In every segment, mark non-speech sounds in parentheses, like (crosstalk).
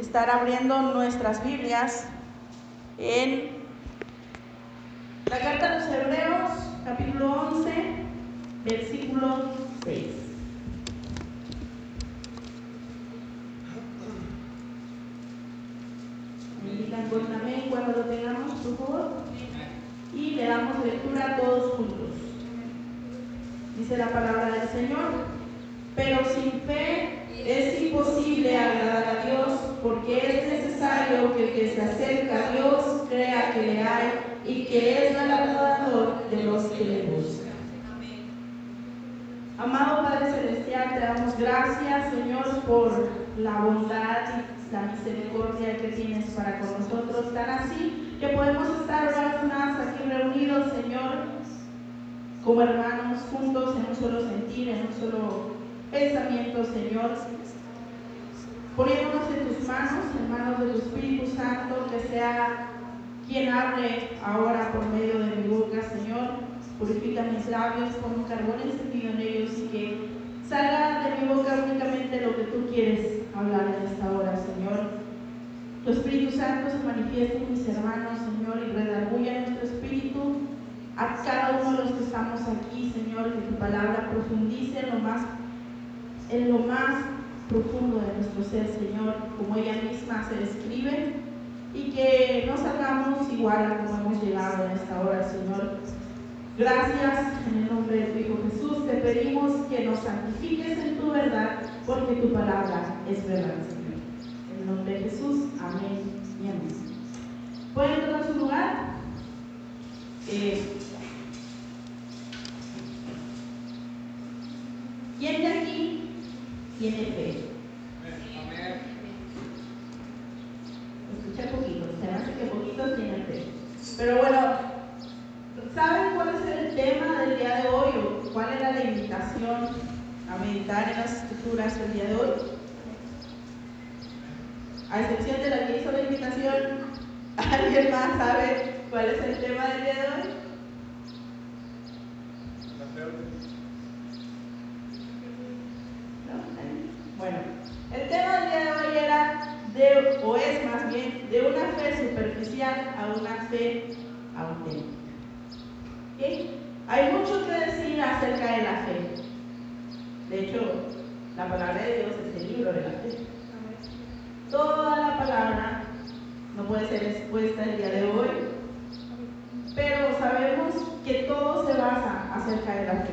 estar abriendo nuestras Biblias en la carta a los Hebreos, capítulo 11, versículo 6. Me indican con amén cuando lo tengamos, por favor. Y le damos lectura a todos juntos. Dice la palabra del Señor. Pero sin fe es imposible agradar a Dios porque es necesario que el que se acerca a Dios crea que le hay y que es galardonador de los que le buscan. Amado Padre Celestial, te damos gracias, Señor, por la bondad y la misericordia que tienes para con nosotros, tan así que podemos estar una más aquí reunidos, Señor, como hermanos, juntos en un solo sentir, en un solo pensamiento, Señor. Poniéndonos en tus manos, en manos de tu Espíritu Santo, que sea quien hable ahora por medio de mi boca, Señor. Purifica mis labios, con un carbón encendido en ellos y que salga de mi boca únicamente lo que tú quieres hablar en esta hora, Señor. Tu Espíritu Santo se manifiesta en mis hermanos, Señor, y redarguya nuestro espíritu a cada uno de los que estamos aquí, Señor, que tu palabra profundice en lo más, en lo más profundo de nuestro ser, Señor, como ella misma se describe, y que no salgamos igual a como hemos llegado en esta hora, Señor. Gracias en el nombre de tu Hijo Jesús. Te pedimos que nos santifiques en tu verdad, porque tu palabra es verdad, Señor. En el nombre de Jesús, amén y amén. ¿Pueden tomar su lugar? Eh, ¿Quién de aquí tiene fe? Escucha poquito, se hace que poquitos tienen fe. Pero bueno, ¿saben cuál es el tema del día de hoy o cuál era la invitación a meditar en las escrituras del día de hoy? A excepción de la que hizo la invitación, ¿alguien más sabe cuál es el tema del día de hoy? Bueno, el tema del día de hoy era de, o es más bien, de una fe a una fe auténtica. Hay mucho que decir acerca de la fe. De hecho, la palabra de Dios es el libro de la fe. Toda la palabra no puede ser expuesta el día de hoy, pero sabemos que todo se basa acerca de la fe.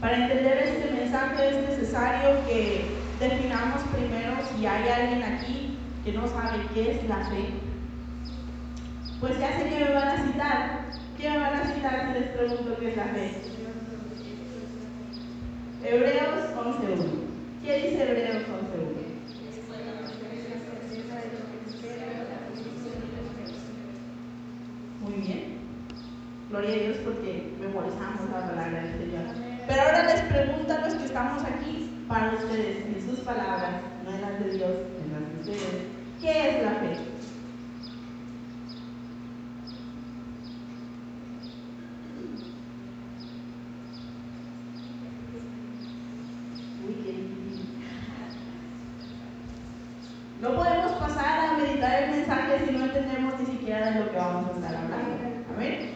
Para entender este mensaje es necesario que definamos primero si hay alguien aquí que no sabe qué es la fe. Pues ya sé que me van a citar. ¿Qué me van a citar si les pregunto qué es la fe? Hebreos 11.1. ¿Qué dice Hebreos 11.1? Muy bien. Gloria a Dios porque memorizamos la palabra del Señor. Pero ahora les pregunto a los que estamos aquí, para ustedes, en sus palabras, no en las de Dios, en las de ustedes, ¿qué es la fe? Uy, qué difícil. No podemos pasar a meditar el mensaje si no entendemos ni siquiera de lo que vamos a estar hablando. Amén.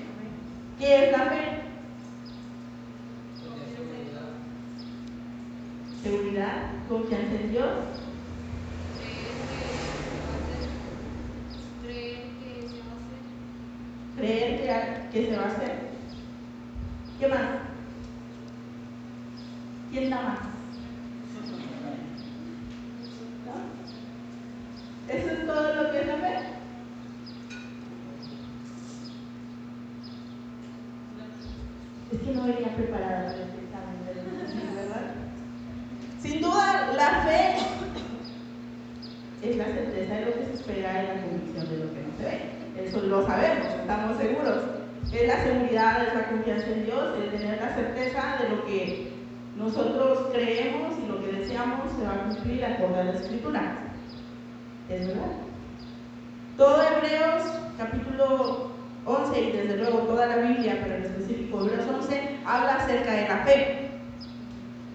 ¿Qué es la fe? Seguridad, confianza en Dios. Creer que, que se va a hacer. ¿Qué más? ¿Quién da más? ¿No? ¿Eso es todo lo que es la fe? Es que no venía preparada para este examen, ¿verdad? Sin duda, la fe es la certeza de lo que se espera y la convicción de lo que no se ve. Eso lo sabemos, estamos seguros. Es la seguridad, es la confianza en Dios, es tener la certeza de lo que nosotros creemos y lo que deseamos se va a cumplir acorde a la Escritura. ¿Es verdad? Todo Hebreos, capítulo 11 y desde luego toda la Biblia, pero en específico Hebreos 11, habla acerca de la fe.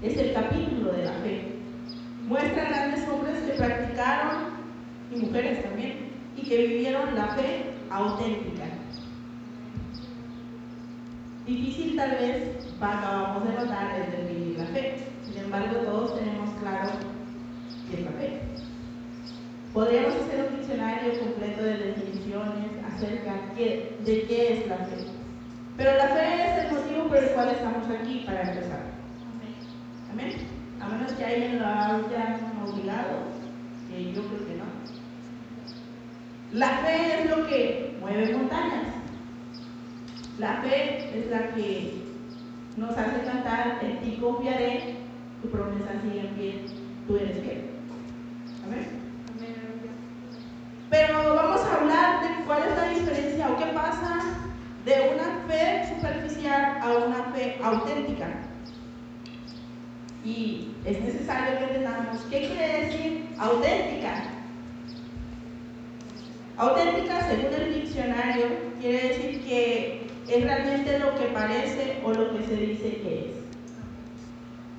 Es el capítulo de la fe. Muestra grandes hombres que practicaron y mujeres también, y que vivieron la fe auténtica. Difícil tal vez, acabamos de notar, el definir la fe. Sin embargo, todos tenemos claro qué es la fe. Podríamos hacer un diccionario completo de definiciones acerca de qué es la fe. Pero la fe es el motivo por el cual estamos aquí para empezar. Amén. A menos que alguien lo haya obligado, que yo creo que no. La fe es lo que mueve montañas. La fe es la que nos hace cantar, en ti confiaré, tu promesa sigue en pie, tú eres fiel. Amén. Pero vamos a hablar de cuál es la diferencia o qué pasa de una fe superficial a una fe auténtica. Y es necesario que entendamos qué quiere decir auténtica. Auténtica, según el diccionario, quiere decir que es realmente lo que parece o lo que se dice que es.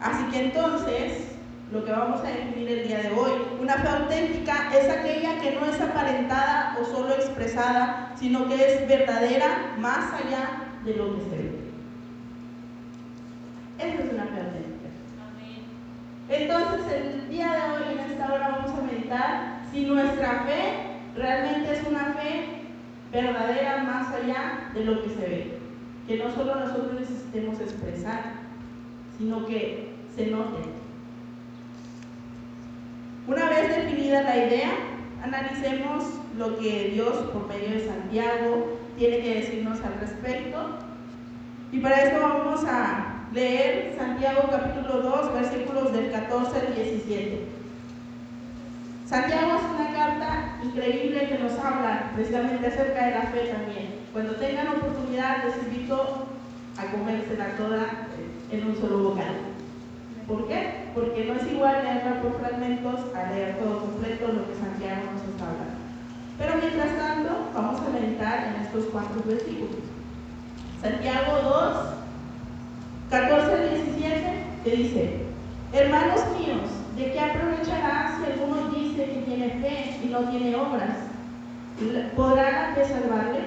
Así que entonces, lo que vamos a definir el día de hoy, una fe auténtica es aquella que no es aparentada o solo expresada, sino que es verdadera más allá de lo que se ve. Esa es una fe auténtica. Entonces, el día de hoy, en esta hora, vamos a meditar si nuestra fe realmente es una fe verdadera más allá de lo que se ve. Que no solo nosotros necesitemos expresar, sino que se note. Una vez definida la idea, analicemos lo que Dios por medio de Santiago tiene que decirnos al respecto. Y para esto vamos a leer Santiago capítulo 2, versículos del 14 al 17. Santiago es una carta increíble que nos habla precisamente acerca de la fe también. Cuando tengan oportunidad, les invito a comérsela toda en un solo bocado. ¿Por qué? Porque no es igual leerla por fragmentos a leer todo completo lo que Santiago nos está hablando. Pero mientras tanto, vamos a meditar en estos cuatro versículos. Santiago 2, 14 al 17, que dice, hermanos míos, ¿De qué aprovechará si alguno dice que tiene fe y no tiene obras? ¿Podrá la fe salvarle?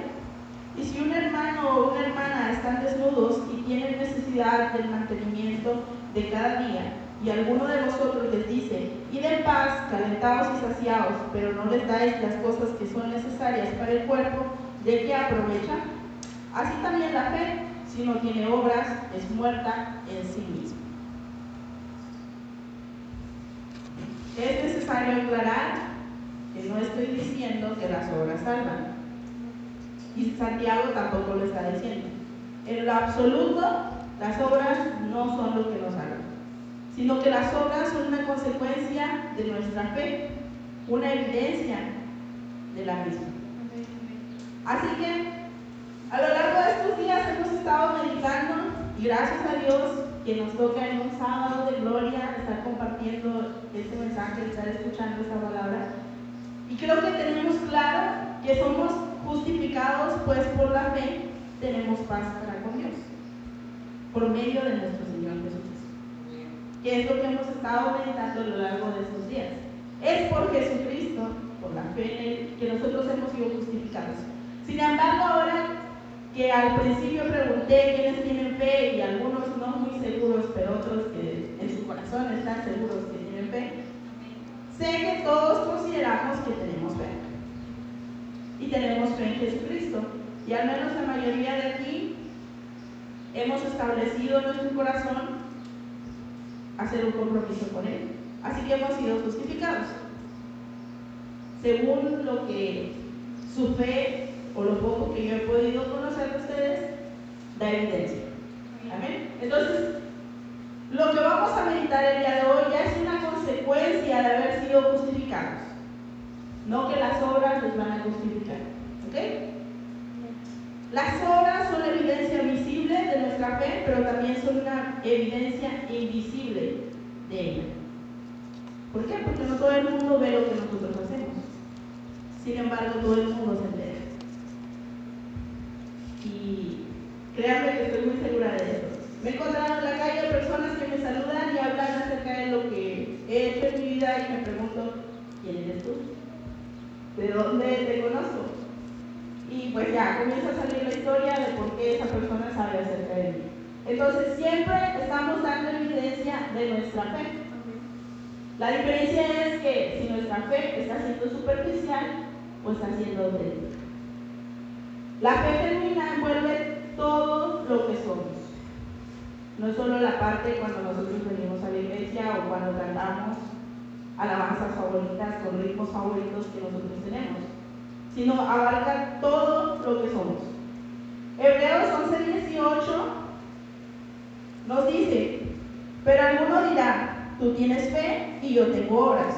Y si un hermano o una hermana están desnudos y tienen necesidad del mantenimiento de cada día, y alguno de vosotros les dice, id en paz, calentados y saciados, pero no les dais las cosas que son necesarias para el cuerpo, ¿de qué aprovecha? Así también la fe, si no tiene obras, es muerta en sí misma. Es necesario aclarar que no estoy diciendo que las obras salvan. Y Santiago tampoco lo está diciendo. En lo absoluto, las obras no son lo que nos salvan, sino que las obras son una consecuencia de nuestra fe, una evidencia de la misma. Así que a lo largo de estos días hemos estado meditando y gracias a Dios que nos toca en un sábado de gloria estar compartiendo este mensaje, estar escuchando esta palabra. Y creo que tenemos claro que somos justificados, pues por la fe tenemos paz para con Dios, por medio de Jesucristo. Que es lo que hemos estado meditando a lo largo de estos días. Es por Jesucristo, por la fe en Él, que nosotros hemos sido justificados. Sin embargo, ahora que al principio pregunté quiénes tienen fe y algunos no muy seguros, pero otros que en su corazón están seguros que tienen fe, sé que todos consideramos que tenemos fe. Y tenemos fe en Jesucristo. Y al menos la mayoría de aquí hemos establecido nuestro corazón hacer un compromiso con Él. Así que hemos sido justificados. Según lo que su fe o lo poco que yo he podido conocer de ustedes, da evidencia. Amén. Entonces, lo que vamos a meditar el día de hoy ya es una consecuencia de haber sido justificados. No que las obras nos van a justificar. ¿Ok? Las obras evidencia visible de nuestra fe, pero también son una evidencia invisible de ella. ¿Por qué? Porque no todo el mundo ve lo que nosotros hacemos. Sin embargo, todo el mundo se entera. Y créanme que estoy muy segura de eso. Me he encontrado en la calle personas que me saludan y hablan acerca de lo que he hecho en mi vida y me pregunto, ¿quién eres tú? ¿de dónde te conozco? Y pues ya, comienza a salir la historia de por qué esa persona sabe acerca de mí. Entonces siempre estamos dando evidencia de nuestra fe. La diferencia es que si nuestra fe está siendo superficial o está siendo auténtica. La fe genuina envuelve todo lo que somos. No es solo la parte cuando nosotros venimos a la iglesia o cuando cantamos alabanzas favoritas con ritmos favoritos que nosotros tenemos, sino abarca todo lo que somos. Hebreos 11:18 nos dice, pero alguno dirá, tú tienes fe y yo tengo obras.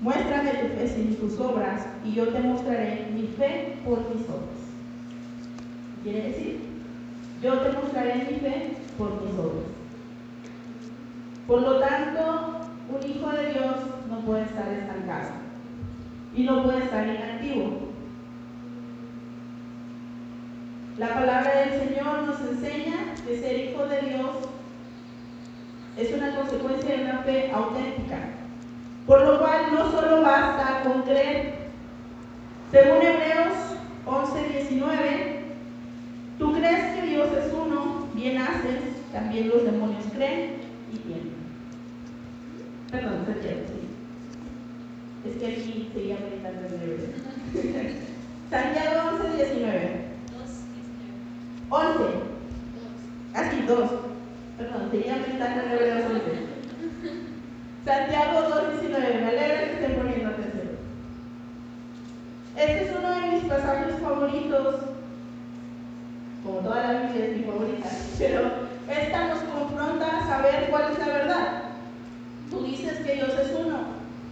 Muéstrame tu fe sin tus obras y yo te mostraré mi fe por mis obras. Quiere decir, yo te mostraré mi fe por mis obras. Por lo tanto, un hijo de Dios no puede estar estancado y no puede estar inactivo. La palabra del Señor nos enseña que ser hijo de Dios es una consecuencia de una fe auténtica, por lo cual no solo basta con creer. Según Hebreos 11, 19, tú crees que Dios es uno, bien haces, también los demonios creen y tienen. Perdón, sí. Es que aquí seguía meditando Hebreos. Santiago 11, 19. 11. Así, 2. Perdón, seguía meditando en Hebreos 11. Santiago 2, 19. Me alegra que estén poniendo atención. Este es uno de mis pasajes favoritos. Como toda la Biblia es mi favorita. (laughs) Pero esta nos confronta a saber cuál es la verdad. Tú dices que Dios es uno.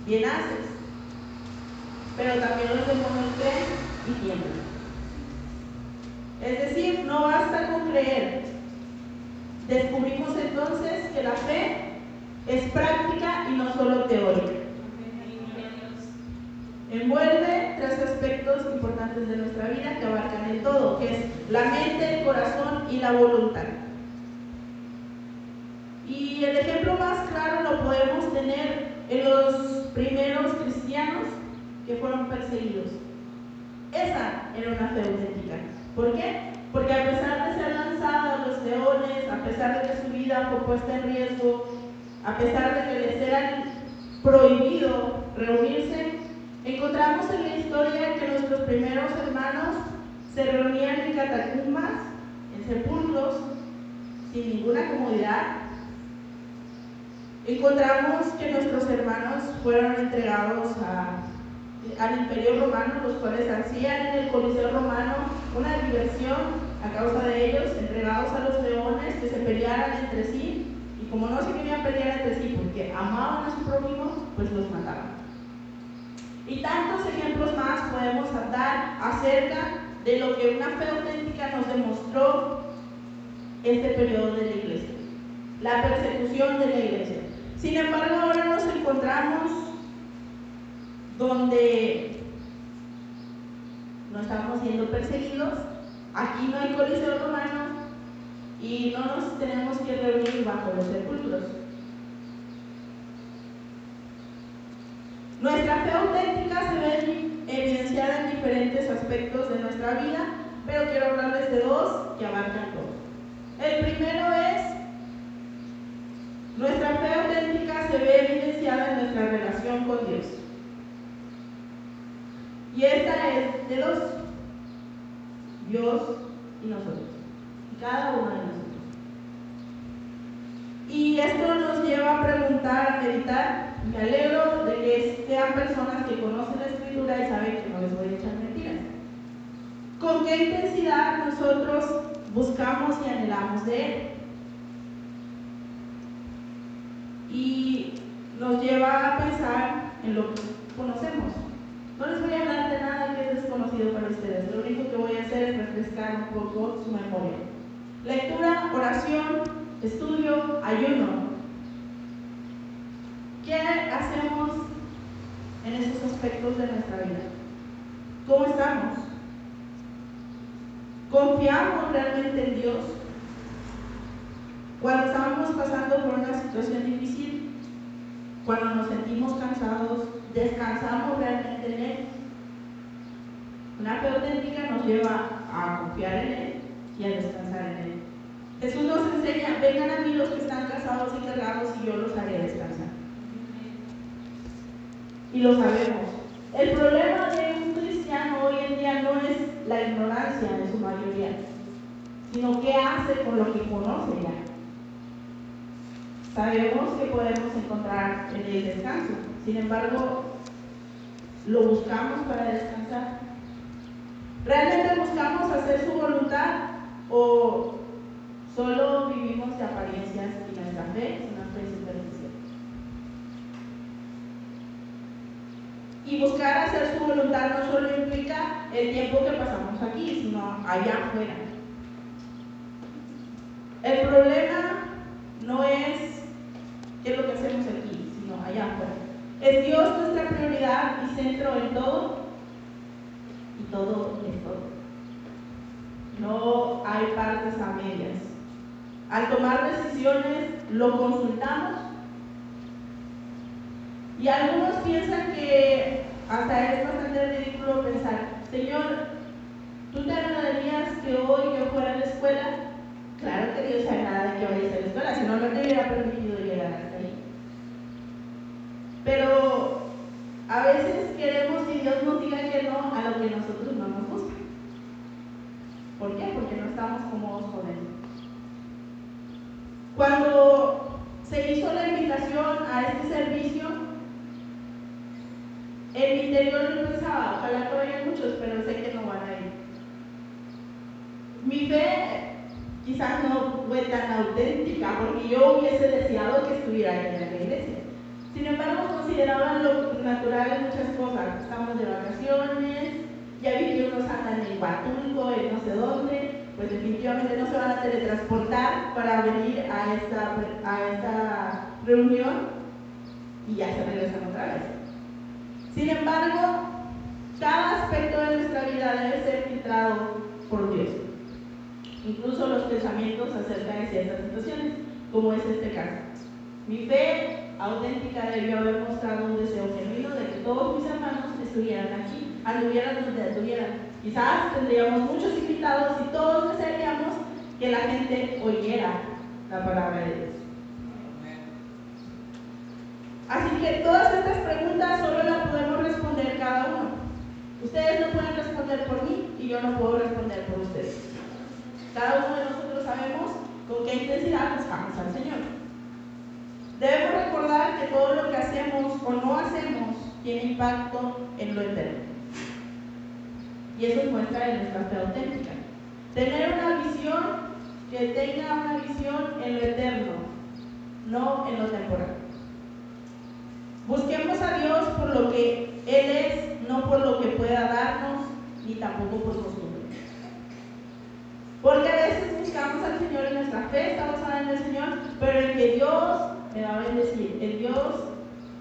Bien haces. Pero también los demonios creen y tiemblan. Es decir, no basta con creer. Descubrimos entonces que la fe es práctica y no solo teórica. Envuelve tres aspectos importantes de nuestra vida que abarcan el todo, que es la mente, el corazón y la voluntad. Y el ejemplo más claro lo podemos tener en los primeros cristianos que fueron perseguidos. Esa era una fe auténtica. ¿Por qué? Porque a pesar de ser lanzada a los leones, a pesar de que su vida fue puesta en riesgo, a pesar de que les era prohibido reunirse, encontramos en la historia que nuestros primeros hermanos se reunían en catacumbas, en sepulcros, sin ninguna comodidad. Encontramos que nuestros hermanos fueron entregados a al imperio romano, los cuales hacían en el Coliseo romano una diversión a causa de ellos, entregados a los leones que se pelearan entre sí, y como no se querían pelear entre sí porque amaban a su prójimo, pues los mataban. Y tantos ejemplos más podemos dar acerca de lo que una fe auténtica nos demostró este periodo de la iglesia, la persecución de la iglesia. Sin embargo, ahora nos encontramos donde no estamos siendo perseguidos, aquí no hay coliseo romano y no nos tenemos que reunir bajo los sepulcros. Nuestra fe auténtica se ve evidenciada en diferentes aspectos de nuestra vida, pero quiero hablarles de dos que abarcan todo. El primero es, nuestra fe auténtica se ve evidenciada en nuestra relación con Dios. Y esta es de dos, Dios y nosotros, y cada uno de nosotros. Y esto nos lleva a preguntar, a meditar, me alegro de que sean personas que conocen la escritura y saben que no les voy a echar mentiras. ¿Con qué intensidad nosotros buscamos y anhelamos de Él? Y nos lleva a pensar en lo que conocemos. No les voy a hablar de nada que es desconocido para ustedes. Lo único que voy a hacer es refrescar un poco su memoria. Lectura, oración, estudio, ayuno. ¿Qué hacemos en esos aspectos de nuestra vida? ¿Cómo estamos? ¿Confiamos realmente en Dios? Cuando estamos pasando por una situación difícil, cuando nos sentimos cansados, ¿descansamos realmente en Él? Una fe auténtica nos lleva a confiar en Él y a descansar en Él. Jesús nos enseña, vengan a mí los que están casados y cargados y yo los haré descansar. Y lo sabemos. El problema de un cristiano hoy en día no es la ignorancia en su mayoría, sino qué hace con lo que conoce ya. Sabemos que podemos encontrar en el descanso, sin embargo, lo buscamos para descansar. ¿Realmente buscamos hacer su voluntad o solo vivimos de apariencias y nuestra fe es una fe superficial? Y buscar hacer su voluntad no solo implica el tiempo que pasamos aquí, sino allá afuera. El problema no es qué es lo que hacemos aquí, sino allá afuera. Es Dios nuestra prioridad y centro en todo y todo es todo. No hay partes a medias. Al tomar decisiones lo consultamos y algunos piensan que hasta es bastante ridículo pensar, Señor, ¿tú te agradarías que hoy yo fuera a la escuela? Claro que Dios agrada que vayas a la escuela, si no, no te hubiera permitido llegar hasta. Pero a veces queremos que Dios nos diga que no a lo que nosotros no nos gusta. ¿Por qué? Porque no estamos cómodos con Él. Cuando se hizo la invitación a este servicio, en mi interior yo pensaba, ojalá que vayan muchos, pero sé que no van a ir. Mi fe quizás no fue tan auténtica, porque yo hubiese deseado que estuviera ahí en la iglesia. Sin embargo, consideraban lo natural en muchas cosas. Estamos de vacaciones, ya vi que unos andan en Huatulco, en no sé dónde, pues definitivamente no se van a teletransportar para venir a esta, a esta reunión y ya se regresan otra vez. Sin embargo, cada aspecto de nuestra vida debe ser filtrado por Dios. Incluso los pensamientos acerca de ciertas situaciones, como es este caso. Mi fe auténtica debió haber mostrado un deseo genuino de que todos mis hermanos estuvieran aquí, anduvieran donde anduvieran. Quizás tendríamos muchos invitados y todos desearíamos que la gente oyera la palabra de Dios. Así que todas estas preguntas solo las podemos responder cada uno. Ustedes no pueden responder por mí y yo no puedo responder por ustedes. Cada uno de nosotros sabemos con qué intensidad buscamos al Señor. Debemos recordar que todo lo que hacemos o no hacemos tiene impacto en lo eterno. Y eso muestra en nuestra fe auténtica. Tener una visión que tenga una visión en lo eterno, no en lo temporal. Busquemos a Dios por lo que Él es, no por lo que pueda darnos, ni tampoco por costumbre. Porque a veces buscamos al Señor en nuestra fe, estamos hablando del Señor, pero el que Dios me va a bendecir, el Dios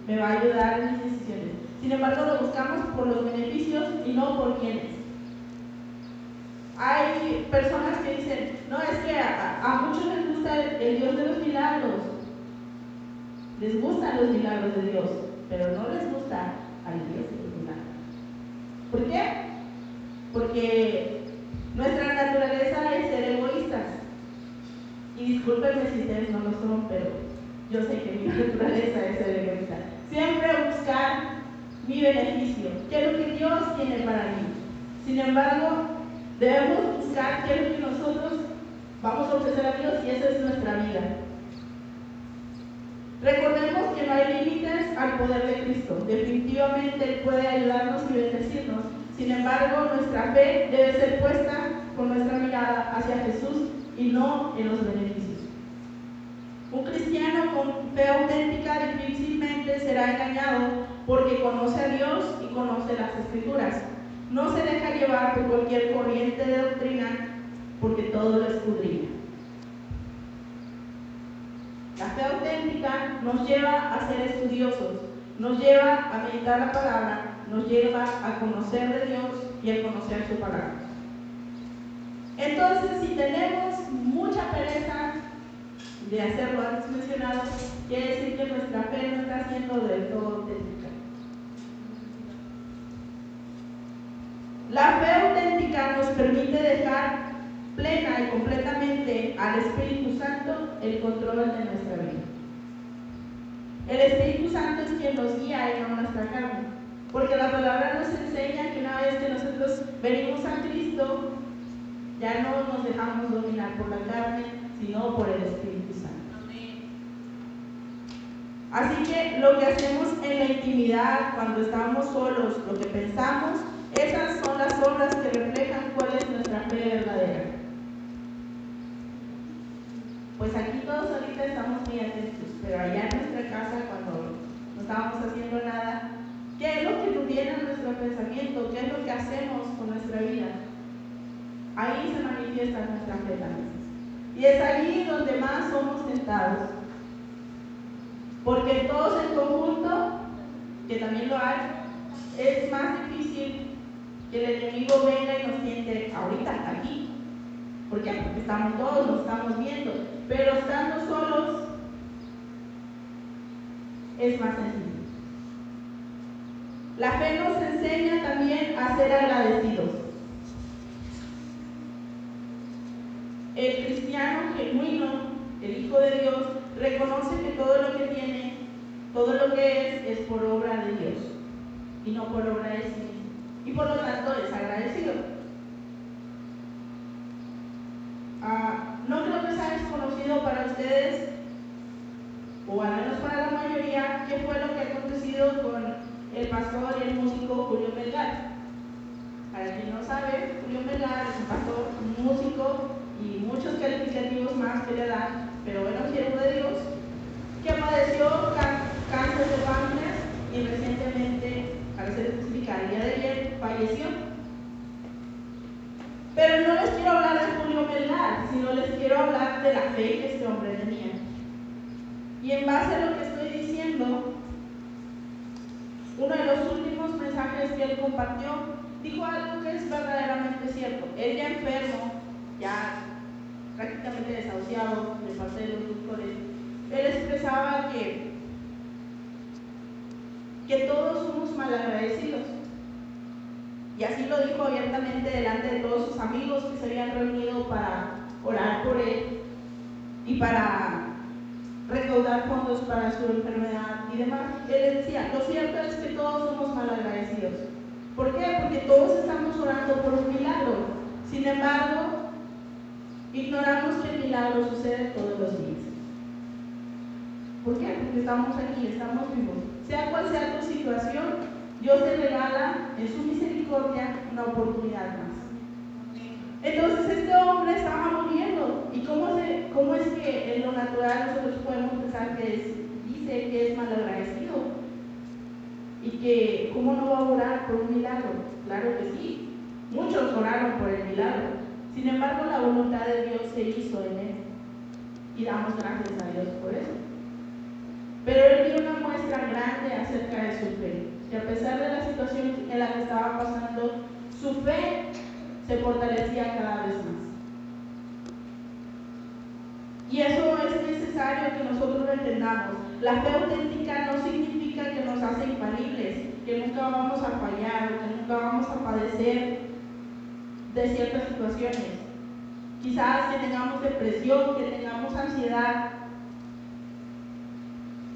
me va a ayudar en mis decisiones. Sin embargo, lo buscamos por los beneficios y no por quienes. Hay personas que dicen, no, es que a, muchos les gusta el Dios de los milagros, les gustan los milagros de Dios, pero no les gusta al Dios de los milagros. ¿Por qué? Porque nuestra naturaleza es ser egoístas. Y discúlpenme si ustedes no lo son, pero yo sé que mi naturaleza es egoísta. Siempre buscar mi beneficio, qué es lo que Dios tiene para mí. Sin embargo, debemos buscar qué es lo que nosotros vamos a ofrecer a Dios y esa es nuestra vida. Recordemos que no hay límites al poder de Cristo. Definitivamente Él puede ayudarnos y bendecirnos. Sin embargo, nuestra fe debe ser puesta con nuestra mirada hacia Jesús y no en los beneficios. Cristiano con fe auténtica difícilmente será engañado porque conoce a Dios y conoce las escrituras. No se deja llevar por cualquier corriente de doctrina porque todo lo escudriña. La fe auténtica nos lleva a ser estudiosos, nos lleva a meditar la palabra, nos lleva a conocer de Dios y a conocer su palabra. Entonces, si tenemos mucha pereza de hacer lo antes mencionado, quiere decir que nuestra fe no está siendo del todo auténtica. La fe auténtica nos permite dejar plena y completamente al Espíritu Santo el control de nuestra vida. El Espíritu Santo es quien nos guía y no nuestra carne. Porque la palabra nos enseña que una vez que nosotros venimos a Cristo, ya no nos dejamos dominar por la carne, sino por el Espíritu Santo. Así que lo que hacemos en la intimidad, cuando estamos solos, lo que pensamos, esas son las obras que reflejan cuál es nuestra fe verdadera. Pues aquí todos ahorita estamos muy atentos, pero allá en nuestra casa, cuando no estábamos haciendo nada, ¿qué es lo que nos viene a nuestro pensamiento? ¿Qué es lo que hacemos con nuestra vida? Ahí se manifiesta nuestra fe. Y es allí donde más somos tentados. Porque todos en conjunto, que también lo hay, es más difícil que el enemigo venga y nos siente ahorita aquí. ¿Por qué? Porque estamos todos, nos estamos viendo. Pero estando solos es más sencillo. La fe nos enseña también a ser agradecidos. El cristiano genuino, el Hijo de Dios, reconoce que todo lo que tiene, todo lo que es, es por obra de Dios y no por obra de sí mismo. Y por lo tanto es agradecido. Ah, no creo que sea desconocido para ustedes, o al menos para la mayoría, qué fue lo que ha acontecido con el pastor y el músico Julio Melgar. Para quien no sabe, Julio Melgar es un pastor, un músico y muchos calificativos más que le dan, pero bueno, siervo de Dios, que padeció cáncer de páncreas y recientemente, ser específica, el día de ayer falleció. Pero no les quiero hablar de Julio Melgar, sino les quiero hablar de la fe que este hombre tenía. Y en base a lo que estoy diciendo, uno de los últimos mensajes que él compartió dijo algo que es verdaderamente cierto. Él ya enfermo, ya prácticamente desahuciado de parte de los doctores, él expresaba que, que todos somos malagradecidos. Y así lo dijo abiertamente delante de todos sus amigos que se habían reunido para orar por él y para recaudar fondos para su enfermedad y demás. Él decía, lo cierto es que todos somos malagradecidos. ¿Por qué? Porque todos estamos orando por un milagro. Sin embargo, Ignoramos que el milagro sucede todos los días. ¿Por qué? Porque estamos aquí, estamos vivos. Sea cual sea tu situación, Dios te regala en su misericordia una oportunidad más. Entonces este hombre estaba muriendo. ¿Y cómo, cómo es que en lo natural nosotros podemos pensar que es, dice que es malagradecido? Y que cómo no va a orar por un milagro. Claro que sí. Muchos oraron por el milagro. Sin embargo, la voluntad de Dios se hizo en él. Y damos gracias a Dios por eso. Pero él dio una muestra grande acerca de su fe. Que a pesar de la situación en la que estaba pasando, su fe se fortalecía cada vez más. Y eso es necesario que nosotros lo entendamos. La fe auténtica no significa que nos hace infalibles, que nunca vamos a fallar, que nunca vamos a padecer de ciertas situaciones. Quizás que tengamos depresión, que tengamos ansiedad.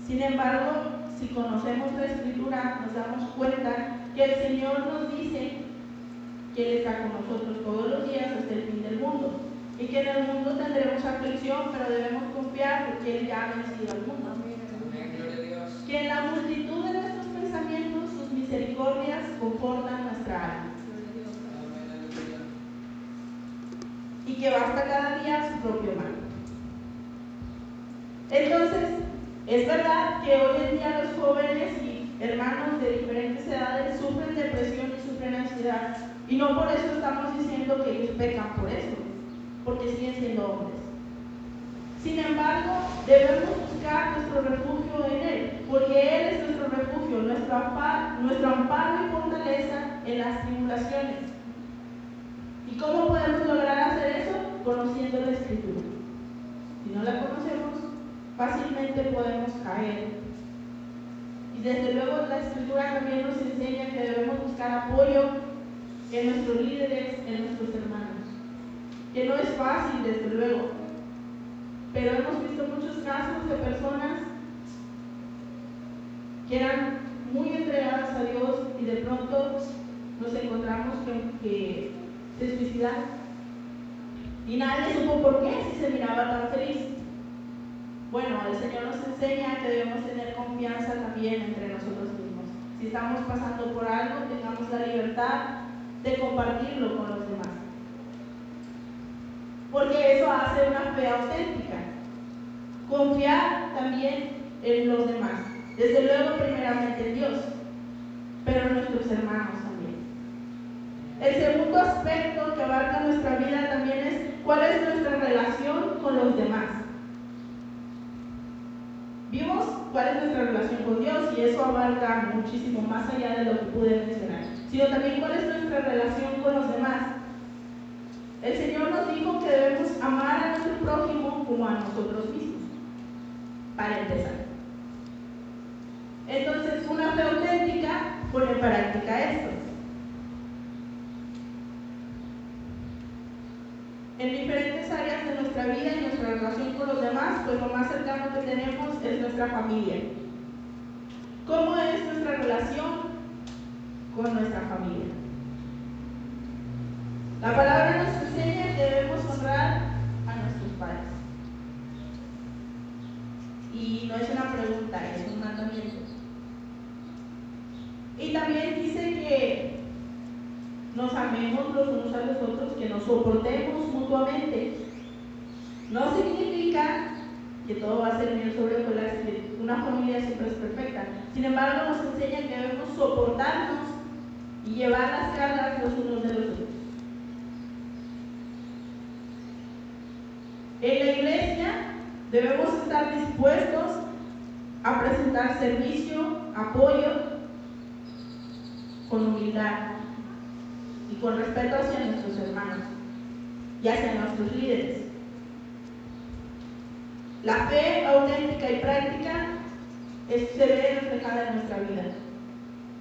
Sin embargo, si conocemos la escritura, nos damos cuenta que el Señor nos dice que Él está con nosotros todos los días hasta el fin del mundo. Y que en el mundo tendremos aflicción, pero debemos confiar porque Él ya ha vencido al mundo. Que en la multitud de nuestros pensamientos, sus misericordias confortan nuestra alma. Que basta cada día su propio mal. Entonces, es verdad que hoy en día los jóvenes y hermanos de diferentes edades sufren depresión y sufren ansiedad. Y no por eso estamos diciendo que ellos pecan por eso, porque siguen siendo hombres. Sin embargo, debemos buscar nuestro refugio en Él, porque Él es nuestro refugio, nuestro amparo, nuestro amparo y fortaleza en las tribulaciones. ¿Y cómo podemos lograr hacer eso? Conociendo la escritura. Si no la conocemos, fácilmente podemos caer. Y desde luego la escritura también nos enseña que debemos buscar apoyo en nuestros líderes, en nuestros hermanos. Que no es fácil, desde luego, pero hemos visto muchos casos de personas que eran muy entregadas a Dios y de pronto nos encontramos que, que se suicidaron. Y nadie supo por qué si se miraba tan feliz. Bueno, el Señor nos enseña que debemos tener confianza también entre nosotros mismos. Si estamos pasando por algo, tengamos la libertad de compartirlo con los demás. Porque eso hace una fe auténtica. Confiar también en los demás. Desde luego, primeramente en Dios, pero en nuestros hermanos. El segundo aspecto que abarca nuestra vida también es cuál es nuestra relación con los demás. Vimos cuál es nuestra relación con Dios y eso abarca muchísimo más allá de lo que pude mencionar, sino también cuál es nuestra relación con los demás. El Señor nos dijo que debemos amar a nuestro prójimo como a nosotros mismos, para empezar. Entonces, una fe auténtica pone en práctica esto. En diferentes áreas de nuestra vida y nuestra relación con los demás, pues lo más cercano que tenemos es nuestra familia. ¿Cómo es nuestra relación con nuestra familia? La palabra nos enseña que debemos honrar a nuestros padres. Y no es una pregunta, es un mandamiento. Y también dice que nos amemos los unos a los otros, que nos soportemos mutuamente. No significa que todo va a ser bien sobre que una familia siempre es perfecta. Sin embargo, nos enseña que debemos soportarnos y llevar las cargas los unos de los otros. En la iglesia debemos estar dispuestos a presentar servicio, apoyo con humildad y con respeto hacia nuestros hermanos y hacia nuestros líderes. La fe auténtica y práctica se ve reflejada en nuestra vida,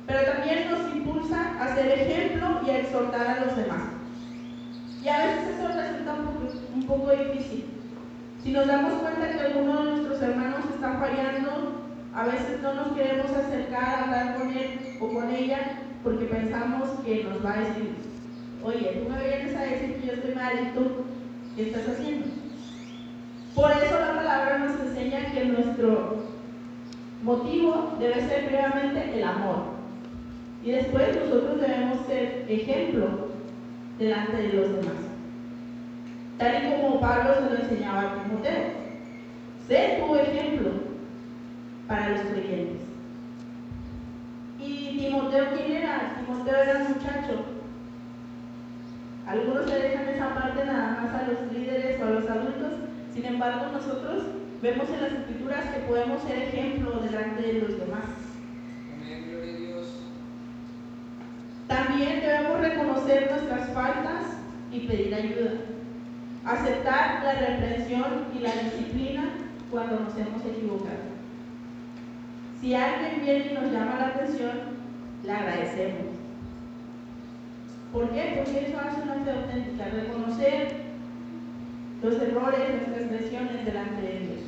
pero también nos impulsa a ser ejemplo y a exhortar a los demás. Y a veces eso resulta un poco, un poco difícil. Si nos damos cuenta que alguno de nuestros hermanos está fallando, a veces no nos queremos acercar a hablar con él o con ella porque pensamos que nos va a decir, oye, tú me vienes a decir que yo estoy mal y tú, ¿qué estás haciendo? Por eso la palabra nos enseña que nuestro motivo debe ser primeramente el amor. Y después nosotros debemos ser ejemplo delante de los demás. Tal y como Pablo se lo enseñaba a Timoteo. Sé tu ejemplo para los creyentes. ¿Y Timoteo quién era? Timoteo era un muchacho. Algunos le dejan esa parte nada más a los líderes o a los adultos. Sin embargo, nosotros vemos en las escrituras que podemos ser ejemplo delante de los demás. También debemos reconocer nuestras faltas y pedir ayuda. Aceptar la reprensión y la disciplina cuando nos hemos equivocado. Si alguien viene y nos llama la atención, le agradecemos. ¿Por qué? Porque eso hace una fe auténtica, reconocer los errores, nuestras expresiones delante de Dios.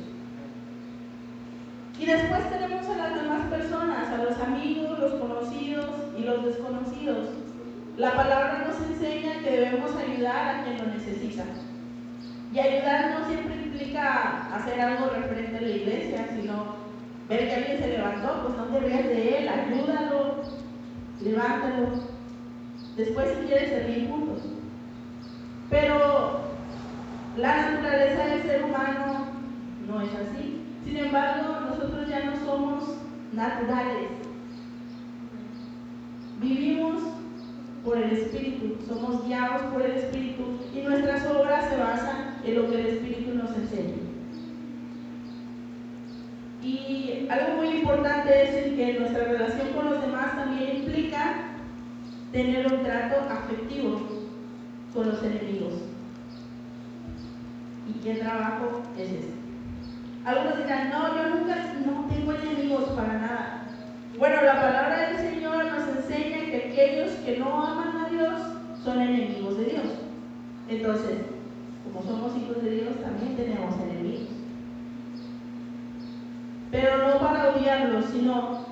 Y después tenemos a las demás personas, a los amigos, los conocidos y los desconocidos. La palabra nos enseña que debemos ayudar a quien lo necesita. Y ayudar no siempre implica hacer algo referente a la iglesia, sino ver que alguien se levantó, pues no te veas de él, ayúdalo, levántalo. Después si quieres servir juntos. Pero la naturaleza del ser humano no es así. Sin embargo, nosotros ya no somos naturales. Vivimos por el Espíritu, somos guiados por el Espíritu y nuestras obras se basan en lo que el Espíritu nos enseña. Y algo muy importante es que nuestra relación con los demás también implica tener un trato afectivo con los enemigos. ¿Y qué trabajo es ese? Algunos dirán, no, yo nunca no tengo enemigos para nada. Bueno, la palabra del Señor nos enseña que aquellos que no aman a Dios son enemigos de Dios. Entonces, como somos hijos de Dios, también tenemos enemigos. Pero no para odiarlos, sino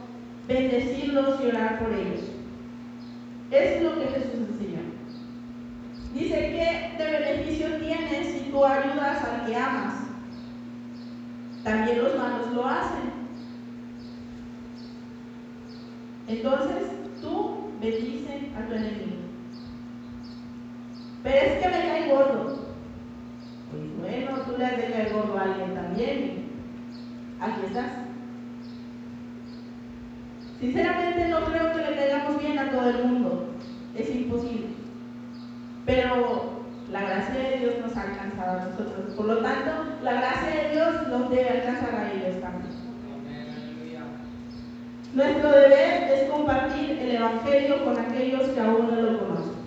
bendecirlos y orar por ellos. Es lo que Jesús enseñó. Dice, ¿qué de beneficio tienes si tú ayudas al que amas? También los malos lo hacen. Entonces, tú bendice a tu enemigo. Pero es que me cae gordo. Pues bueno, tú le has de caer gordo a alguien también. Aquí estás. Sinceramente no creo que le caigamos bien a todo el mundo. Es imposible. Pero la gracia de Dios nos ha alcanzado a nosotros. Por lo tanto, la gracia de Dios nos debe alcanzar a ellos también. Nuestro deber es compartir el Evangelio con aquellos que aún no lo conocen.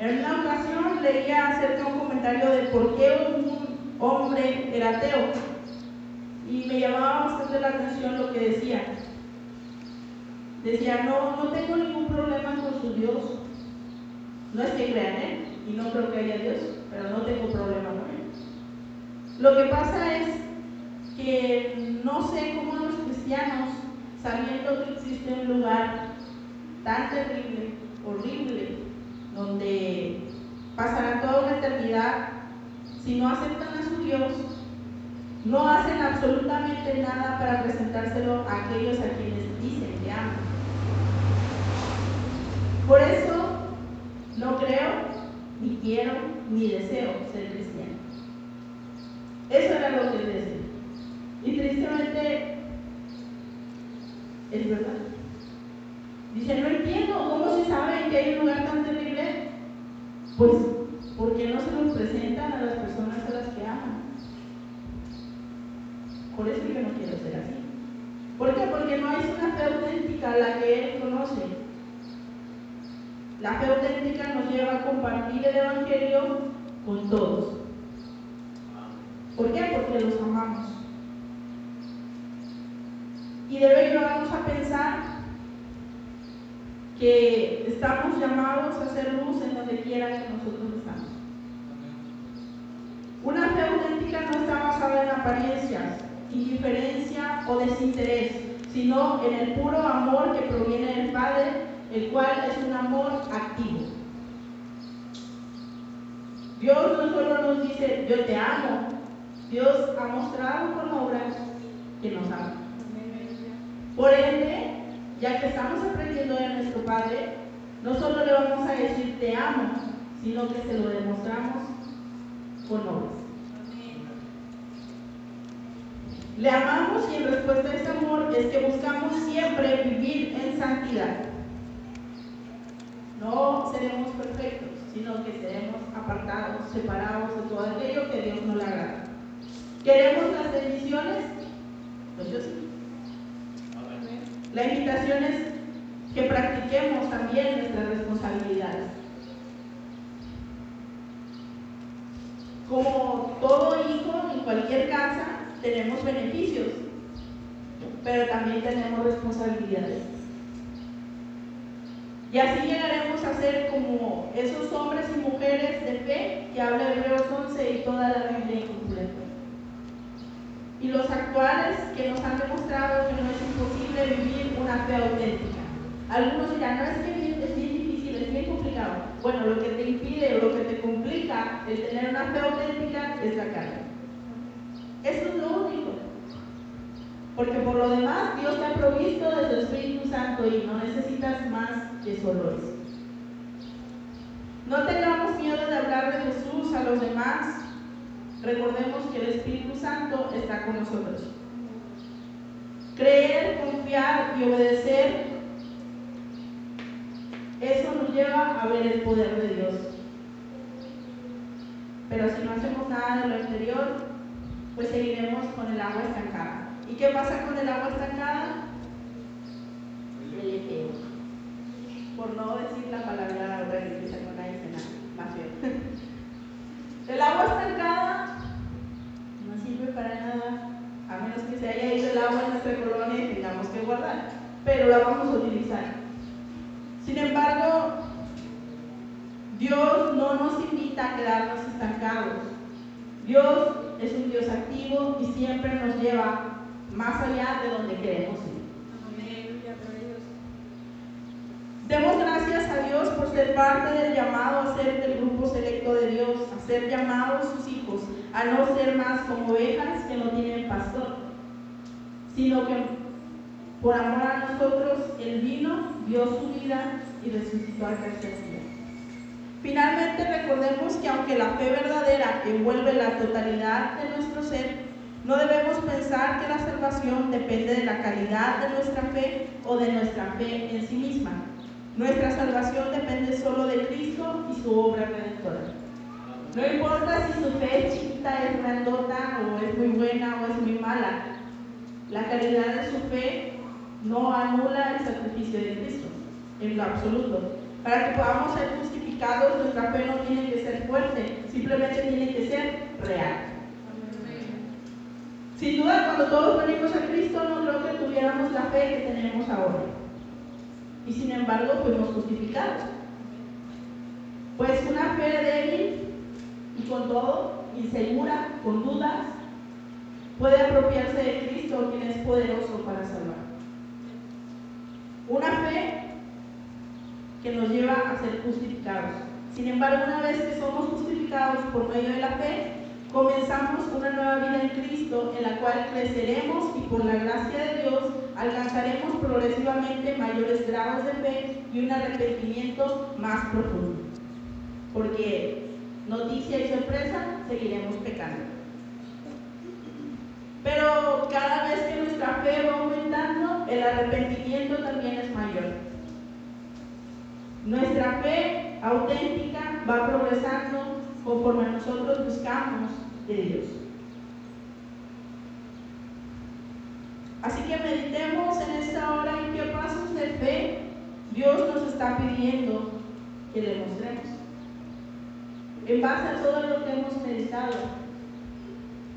En una ocasión leía acerca un comentario de por qué un hombre era ateo y me llamaba bastante la atención lo que decía. Decía, no, no tengo ningún problema con su Dios. No es que crean él, y no creo que haya Dios, pero no tengo problema con él. Lo que pasa es que no sé cómo los cristianos, sabiendo que existe un lugar tan terrible, horrible, donde pasarán toda una eternidad, si no aceptan a su Dios, no hacen absolutamente nada para presentárselo a aquellos a quienes dicen que aman. Por eso no creo, ni quiero, ni deseo ser cristiano. Eso era lo que decía. Y tristemente, es verdad. Dice, no entiendo cómo se sabe que hay un lugar tan terrible. Pues, ¿por qué no se lo presentan a las personas a las que aman? Por eso yo no quiero ser así. ¿Por qué? Porque no hay una fe auténtica la que Él conoce. La fe auténtica nos lleva a compartir el Evangelio con todos. ¿Por qué? Porque los amamos. Y de ello vamos a pensar que estamos llamados a hacer luz en donde quiera que nosotros estamos. Una fe auténtica no está basada en apariencias, indiferencia o desinterés, sino en el puro amor que proviene del Padre, el cual es un amor activo. Dios no solo nos dice, yo te amo, Dios ha mostrado con obras que nos ama. Por ende, ya que estamos aprendiendo de nuestro Padre, no solo le vamos a decir te amo, sino que se lo demostramos con obras. Le amamos y en respuesta a ese amor es que buscamos siempre vivir en santidad. No seremos perfectos, sino que seremos apartados, separados de todo aquello que Dios no le agrada. ¿Queremos las bendiciones? Pues yo sí. La invitación es que practiquemos también nuestras responsabilidades. Como todo hijo en cualquier casa, tenemos beneficios, pero también tenemos responsabilidades. Y así llegaremos a ser como esos hombres y mujeres de fe que habla Hebreos 11 y toda la Biblia incompleta. Y los actuales que nos han demostrado que no es imposible vivir una fe auténtica. Algunos dirán, no es que es bien difícil, es bien complicado. Bueno, lo que te impide o lo que te complica el tener una fe auténtica es la carne. Eso es lo único. Porque por lo demás, Dios te ha provisto de su Espíritu Santo y no necesitas más que solo eso. No tengamos miedo de hablar de Jesús a los demás. Recordemos que el Espíritu Santo está con nosotros. Creer, confiar y obedecer, eso nos lleva a ver el poder de Dios. Pero si no hacemos nada de lo exterior, pues seguiremos con el agua estancada. ¿Y qué pasa con el agua estancada? Por no decir la palabra religiosa con la más feo. (laughs) El agua estancada no sirve para nada, a menos que se haya ido el agua en nuestra colonia y tengamos que guardar, pero la vamos a utilizar. Sin embargo, Dios no nos invita a quedarnos estancados. Dios Dios activo y siempre nos lleva más allá de donde queremos ir. Demos gracias a Dios por ser parte del llamado a ser del grupo selecto de Dios, a ser llamados sus hijos, a no ser más como ovejas que no tienen pastor, sino que por amor a nosotros Él vino, dio su vida y resucitó al tercer. Finalmente recordemos que aunque la fe verdadera envuelve la totalidad de nuestro ser, no debemos pensar que la salvación depende de la calidad de nuestra fe o de nuestra fe en sí misma. Nuestra salvación depende solo de Cristo y su obra redentora. No importa si su fe es chiquita, es grandota, o es muy buena o es muy mala. La calidad de su fe no anula el sacrificio de Cristo, en lo absoluto. Para que podamos ser justificados, nuestra fe no tiene que ser fuerte, simplemente tiene que ser real. Sin duda, cuando todos venimos a Cristo, no creo que tuviéramos la fe que tenemos ahora y sin embargo fuimos justificados. Pues una fe débil y con todo, insegura, con dudas, puede apropiarse de Cristo, quien es poderoso para salvar. Una fe que nos lleva a ser justificados. Sin embargo, una vez que somos justificados por medio de la fe, comenzamos una nueva vida en Cristo en la cual creceremos y por la gracia de Dios alcanzaremos progresivamente mayores grados de fe y un arrepentimiento más profundo. Porque noticia y sorpresa, seguiremos pecando. Pero cada vez que nuestra fe va aumentando, el arrepentimiento también es mayor. Nuestra fe auténtica va progresando conforme nosotros buscamos de Dios. Así que meditemos en esta hora en qué pasos de fe Dios nos está pidiendo que le mostremos. En base a todo lo que hemos meditado,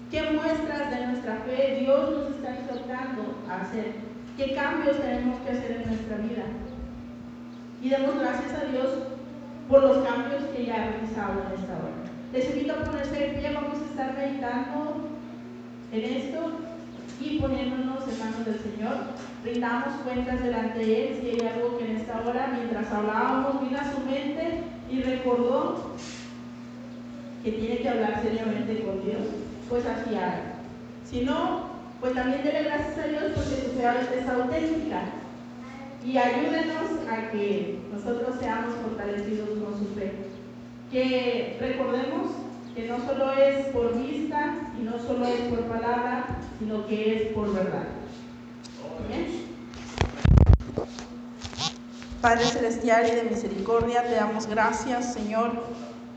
¿qué muestras de nuestra fe Dios nos está exhortando a hacer? ¿Qué cambios tenemos que hacer en nuestra vida? Y demos gracias a Dios por los cambios que ya ha realizado en esta hora. Les invito a ponerse de pie, vamos a estar meditando en esto y poniéndonos en manos del Señor. Brindamos cuentas delante de Él si hay algo que en esta hora, mientras hablábamos, vino a su mente y recordó que tiene que hablar seriamente con Dios, pues así haga. Si no, pues también dele gracias a Dios porque su fe es auténtica. Y ayúdenos a que nosotros seamos fortalecidos con su fe que recordemos que no solo es por vista y no solo es por palabra, sino que es por verdad. Padre Celestial y de misericordia, te damos gracias, Señor